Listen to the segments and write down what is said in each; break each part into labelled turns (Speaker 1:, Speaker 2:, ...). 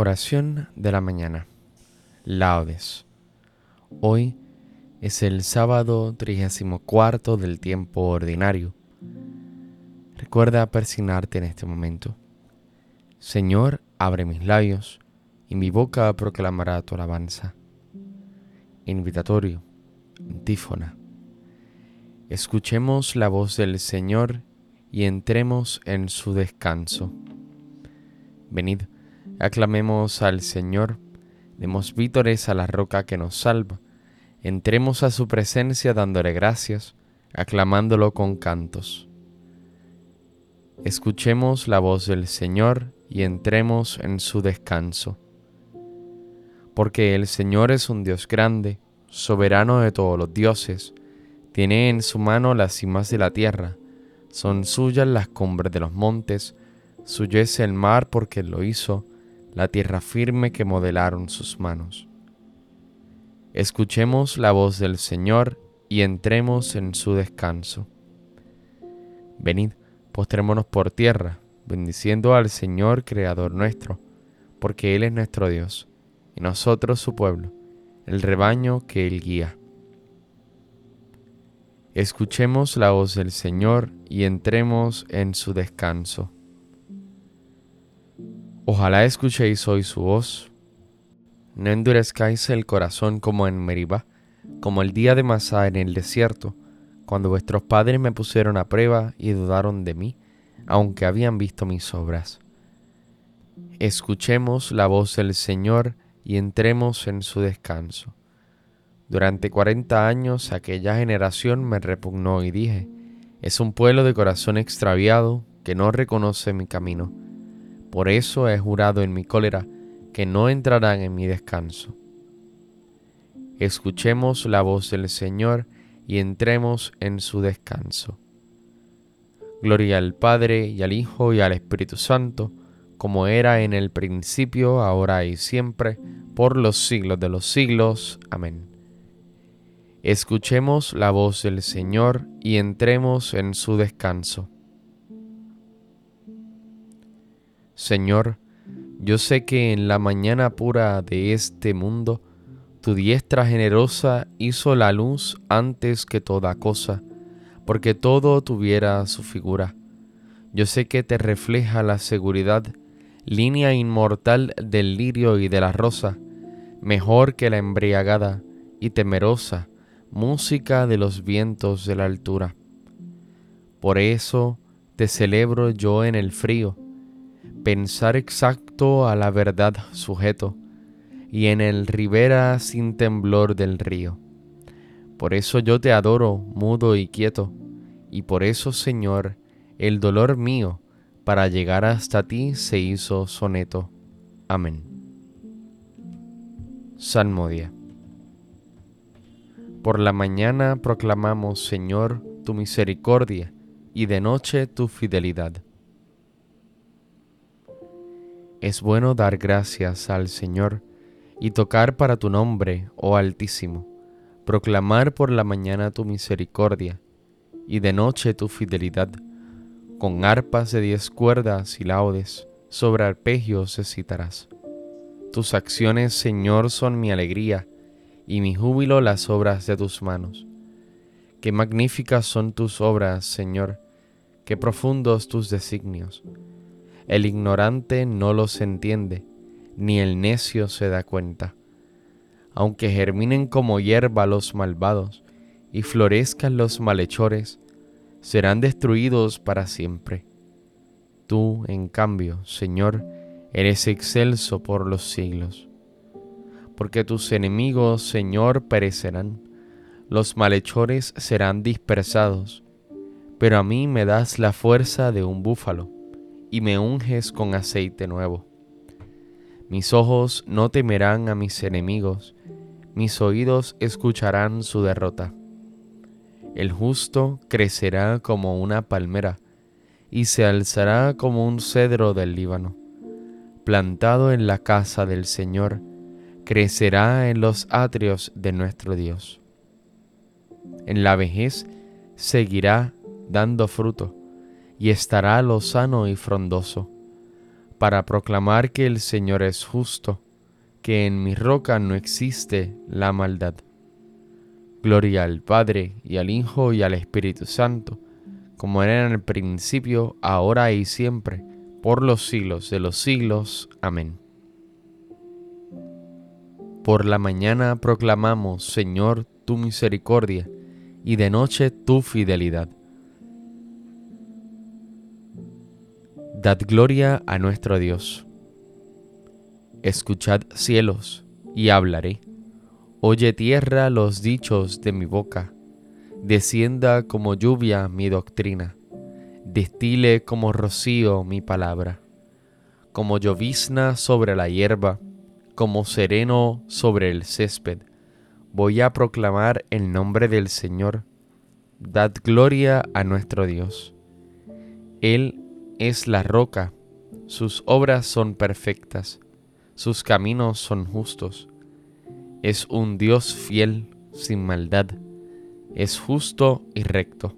Speaker 1: Oración de la mañana. Laudes. Hoy es el sábado 34 del tiempo ordinario. Recuerda persignarte en este momento. Señor, abre mis labios y mi boca proclamará tu alabanza. Invitatorio. Antífona. Escuchemos la voz del Señor y entremos en su descanso. Venid Aclamemos al Señor, demos vítores a la roca que nos salva, entremos a su presencia dándole gracias, aclamándolo con cantos. Escuchemos la voz del Señor y entremos en su descanso. Porque el Señor es un Dios grande, soberano de todos los dioses, tiene en su mano las cimas de la tierra, son suyas las cumbres de los montes, suyo es el mar porque lo hizo, la tierra firme que modelaron sus manos. Escuchemos la voz del Señor y entremos en su descanso. Venid, postrémonos por tierra, bendiciendo al Señor Creador nuestro, porque Él es nuestro Dios, y nosotros su pueblo, el rebaño que Él guía. Escuchemos la voz del Señor y entremos en su descanso. Ojalá escuchéis hoy su voz. No endurezcáis el corazón como en Meribá, como el día de Masá en el desierto, cuando vuestros padres me pusieron a prueba y dudaron de mí, aunque habían visto mis obras. Escuchemos la voz del Señor y entremos en su descanso. Durante cuarenta años aquella generación me repugnó y dije, es un pueblo de corazón extraviado que no reconoce mi camino por eso he jurado en mi cólera que no entrarán en mi descanso. Escuchemos la voz del Señor y entremos en su descanso. Gloria al Padre y al Hijo y al Espíritu Santo, como era en el principio, ahora y siempre, por los siglos de los siglos. Amén. Escuchemos la voz del Señor y entremos en su descanso. Señor, yo sé que en la mañana pura de este mundo, tu diestra generosa hizo la luz antes que toda cosa, porque todo tuviera su figura. Yo sé que te refleja la seguridad, línea inmortal del lirio y de la rosa, mejor que la embriagada y temerosa música de los vientos de la altura. Por eso te celebro yo en el frío, pensar exacto a la verdad sujeto, y en el ribera sin temblor del río. Por eso yo te adoro mudo y quieto, y por eso, Señor, el dolor mío para llegar hasta ti se hizo soneto. Amén. Salmodia. Por la mañana proclamamos, Señor, tu misericordia, y de noche tu fidelidad es bueno dar gracias al Señor y tocar para tu nombre, oh Altísimo, proclamar por la mañana tu misericordia y de noche tu fidelidad, con arpas de diez cuerdas y laudes, sobre arpegios citarás. Tus acciones, Señor, son mi alegría, y mi júbilo las obras de tus manos. Qué magníficas son tus obras, Señor, qué profundos tus designios el ignorante no los entiende, ni el necio se da cuenta. Aunque germinen como hierba los malvados y florezcan los malhechores, serán destruidos para siempre. Tú, en cambio, Señor, eres excelso por los siglos. Porque tus enemigos, Señor, perecerán, los malhechores serán dispersados, pero a mí me das la fuerza de un búfalo y me unges con aceite nuevo. Mis ojos no temerán a mis enemigos, mis oídos escucharán su derrota. El justo crecerá como una palmera y se alzará como un cedro del Líbano. Plantado en la casa del Señor, crecerá en los atrios de nuestro Dios. En la vejez seguirá dando fruto y estará lozano y frondoso, para proclamar que el Señor es justo, que en mi roca no existe la maldad. Gloria al Padre, y al Hijo, y al Espíritu Santo, como era en el principio, ahora y siempre, por los siglos de los siglos. Amén. Por la mañana proclamamos, Señor, tu misericordia, y de noche tu fidelidad. Dad gloria a nuestro Dios. Escuchad cielos, y hablaré. Oye tierra los dichos de mi boca. Descienda como lluvia mi doctrina. Destile como rocío mi palabra. Como llovizna sobre la hierba, como sereno sobre el césped. Voy a proclamar el nombre del Señor. Dad gloria a nuestro Dios. Él es la roca, sus obras son perfectas, sus caminos son justos. Es un Dios fiel, sin maldad, es justo y recto.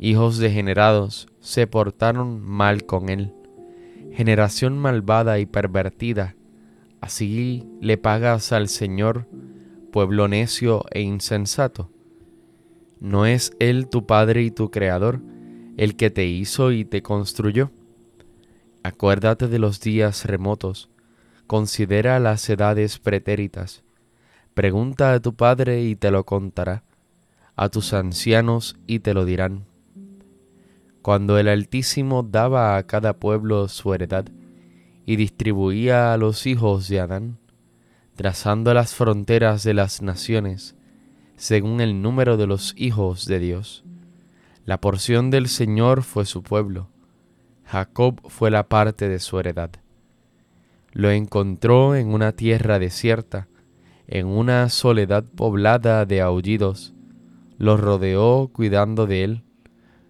Speaker 1: Hijos degenerados se portaron mal con él, generación malvada y pervertida, así le pagas al Señor, pueblo necio e insensato. ¿No es Él tu Padre y tu Creador? El que te hizo y te construyó. Acuérdate de los días remotos, considera las edades pretéritas, pregunta a tu padre y te lo contará, a tus ancianos y te lo dirán. Cuando el Altísimo daba a cada pueblo su heredad y distribuía a los hijos de Adán, trazando las fronteras de las naciones, según el número de los hijos de Dios la porción del Señor fue su pueblo, Jacob fue la parte de su heredad. Lo encontró en una tierra desierta, en una soledad poblada de aullidos, lo rodeó cuidando de él,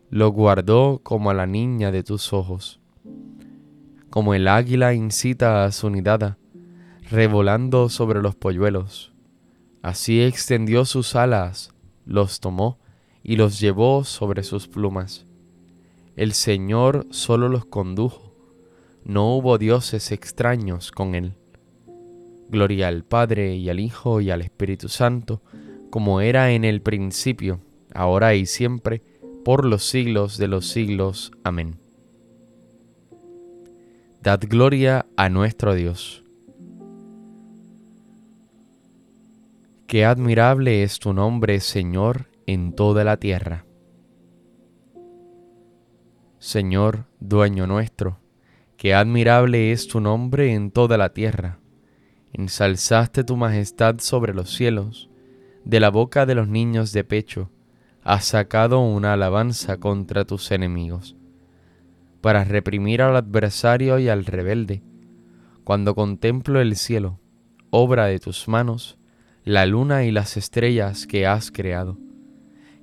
Speaker 1: lo guardó como a la niña de tus ojos. Como el águila incita a su nidada, revolando sobre los polluelos, así extendió sus alas, los tomó, y los llevó sobre sus plumas. El Señor solo los condujo, no hubo dioses extraños con él. Gloria al Padre y al Hijo y al Espíritu Santo, como era en el principio, ahora y siempre, por los siglos de los siglos. Amén. Dad gloria a nuestro Dios. Qué admirable es tu nombre, Señor, en toda la tierra. Señor, dueño nuestro, qué admirable es tu nombre en toda la tierra. Ensalzaste tu majestad sobre los cielos, de la boca de los niños de pecho, has sacado una alabanza contra tus enemigos, para reprimir al adversario y al rebelde. Cuando contemplo el cielo, obra de tus manos, la luna y las estrellas que has creado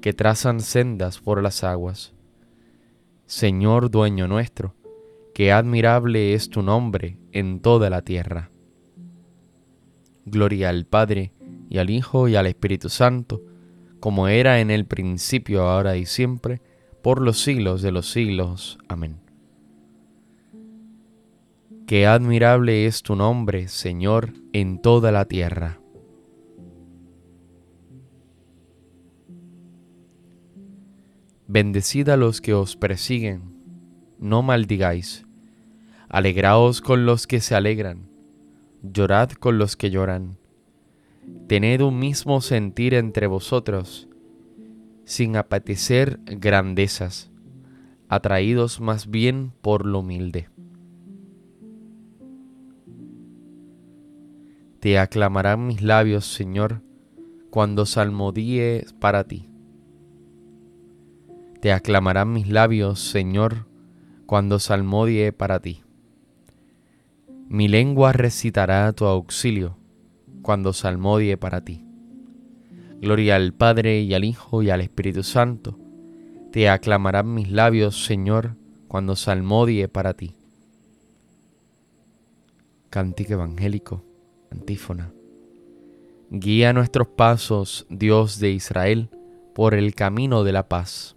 Speaker 1: que trazan sendas por las aguas. Señor dueño nuestro, qué admirable es tu nombre en toda la tierra. Gloria al Padre, y al Hijo, y al Espíritu Santo, como era en el principio, ahora y siempre, por los siglos de los siglos. Amén. Qué admirable es tu nombre, Señor, en toda la tierra. Bendecid a los que os persiguen, no maldigáis. Alegraos con los que se alegran, llorad con los que lloran. Tened un mismo sentir entre vosotros, sin apetecer grandezas, atraídos más bien por lo humilde. Te aclamarán mis labios, Señor, cuando salmodíe para ti. Te aclamarán mis labios, Señor, cuando salmodie para ti. Mi lengua recitará tu auxilio cuando salmodie para ti. Gloria al Padre y al Hijo y al Espíritu Santo. Te aclamarán mis labios, Señor, cuando salmodie para ti. Cántico evangélico, antífona. Guía nuestros pasos, Dios de Israel, por el camino de la paz.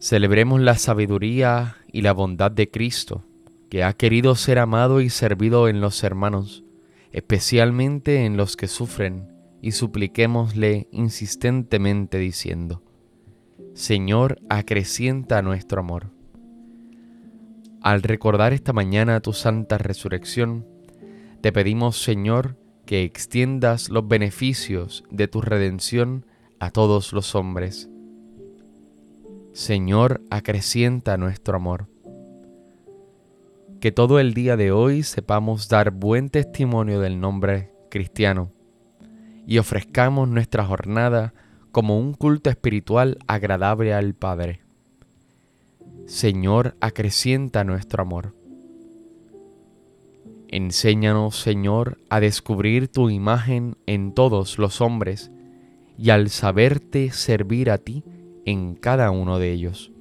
Speaker 1: Celebremos la sabiduría y la bondad de Cristo, que ha querido ser amado y servido en los hermanos, especialmente en los que sufren, y supliquémosle insistentemente diciendo, Señor, acrecienta nuestro amor. Al recordar esta mañana tu santa resurrección, te pedimos, Señor, que extiendas los beneficios de tu redención a todos los hombres Señor, acrecienta nuestro amor. Que todo el día de hoy sepamos dar buen testimonio del nombre cristiano y ofrezcamos nuestra jornada como un culto espiritual agradable al Padre. Señor, acrecienta nuestro amor. Enséñanos, Señor, a descubrir tu imagen en todos los hombres y al saberte servir a ti, en cada uno de ellos.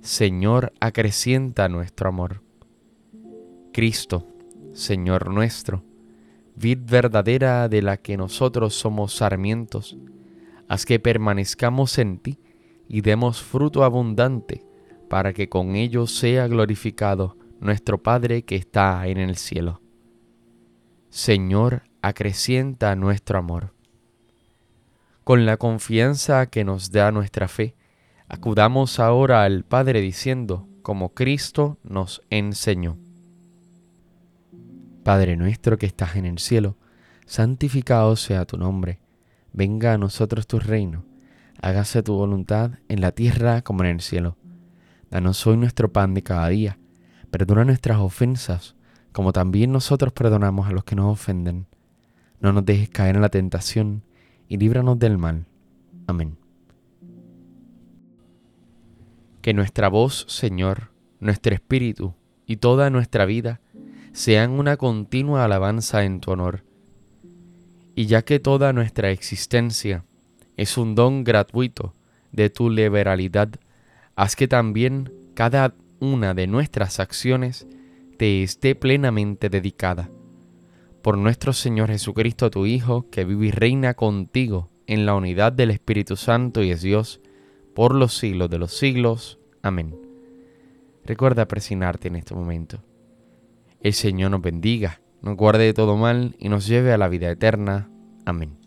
Speaker 1: Señor, acrecienta nuestro amor. Cristo, Señor nuestro, vid verdadera de la que nosotros somos sarmientos, haz que permanezcamos en ti y demos fruto abundante, para que con ello sea glorificado nuestro Padre que está en el cielo. Señor, acrecienta nuestro amor. Con la confianza que nos da nuestra fe, acudamos ahora al Padre diciendo, como Cristo nos enseñó. Padre nuestro que estás en el cielo, santificado sea tu nombre, venga a nosotros tu reino, hágase tu voluntad en la tierra como en el cielo. Danos hoy nuestro pan de cada día, perdona nuestras ofensas, como también nosotros perdonamos a los que nos ofenden. No nos dejes caer en la tentación, y líbranos del mal. Amén. Que nuestra voz, Señor, nuestro espíritu y toda nuestra vida sean una continua alabanza en tu honor. Y ya que toda nuestra existencia es un don gratuito de tu liberalidad, haz que también cada una de nuestras acciones te esté plenamente dedicada por nuestro Señor Jesucristo, tu Hijo, que vive y reina contigo en la unidad del Espíritu Santo y es Dios, por los siglos de los siglos. Amén. Recuerda presionarte en este momento. El Señor nos bendiga, nos guarde de todo mal y nos lleve a la vida eterna. Amén.